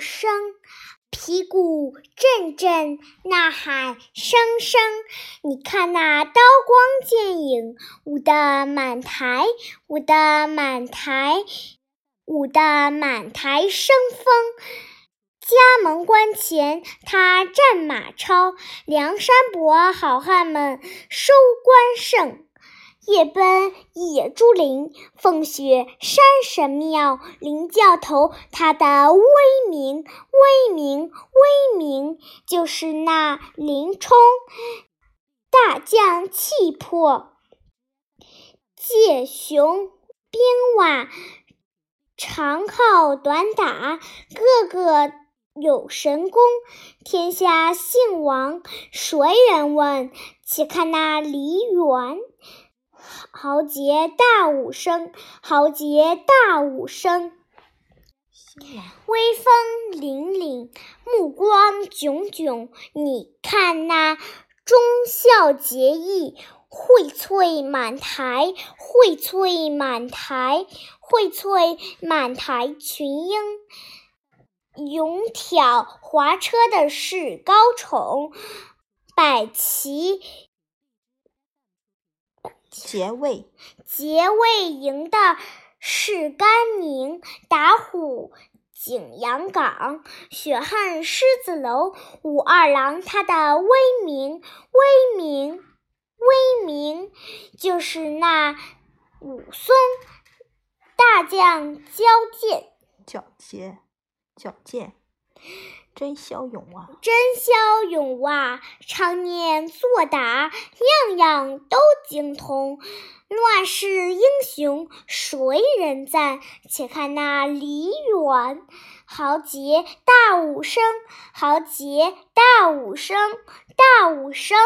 声，皮鼓阵阵，呐喊声声。你看那刀光剑影，舞得满台，舞得满台，舞得满台生风。家门关前，他战马超，梁山伯好汉们收官胜。夜奔野猪林，风雪山神庙，林教头他的威名，威名，威名，就是那林冲，大将气魄，借雄兵瓦，长号短打，个个。有神功，天下姓王，谁人问？且看那梨园，豪杰大武生，豪杰大武生，威风凛凛，目光炯炯。你看那忠孝节义，荟萃满台，荟萃满台，荟萃满台群英。勇挑滑车的是高宠，摆旗结位结位营的是甘宁，打虎景阳冈，血恨狮子楼，武二郎他的威名，威名，威名，就是那武松大将交剑，交剑。矫健，真骁勇啊！真骁勇啊！常年作答，样样都精通。乱世英雄谁人赞？且看那梨园，豪杰大武生，豪杰大武生，大武生。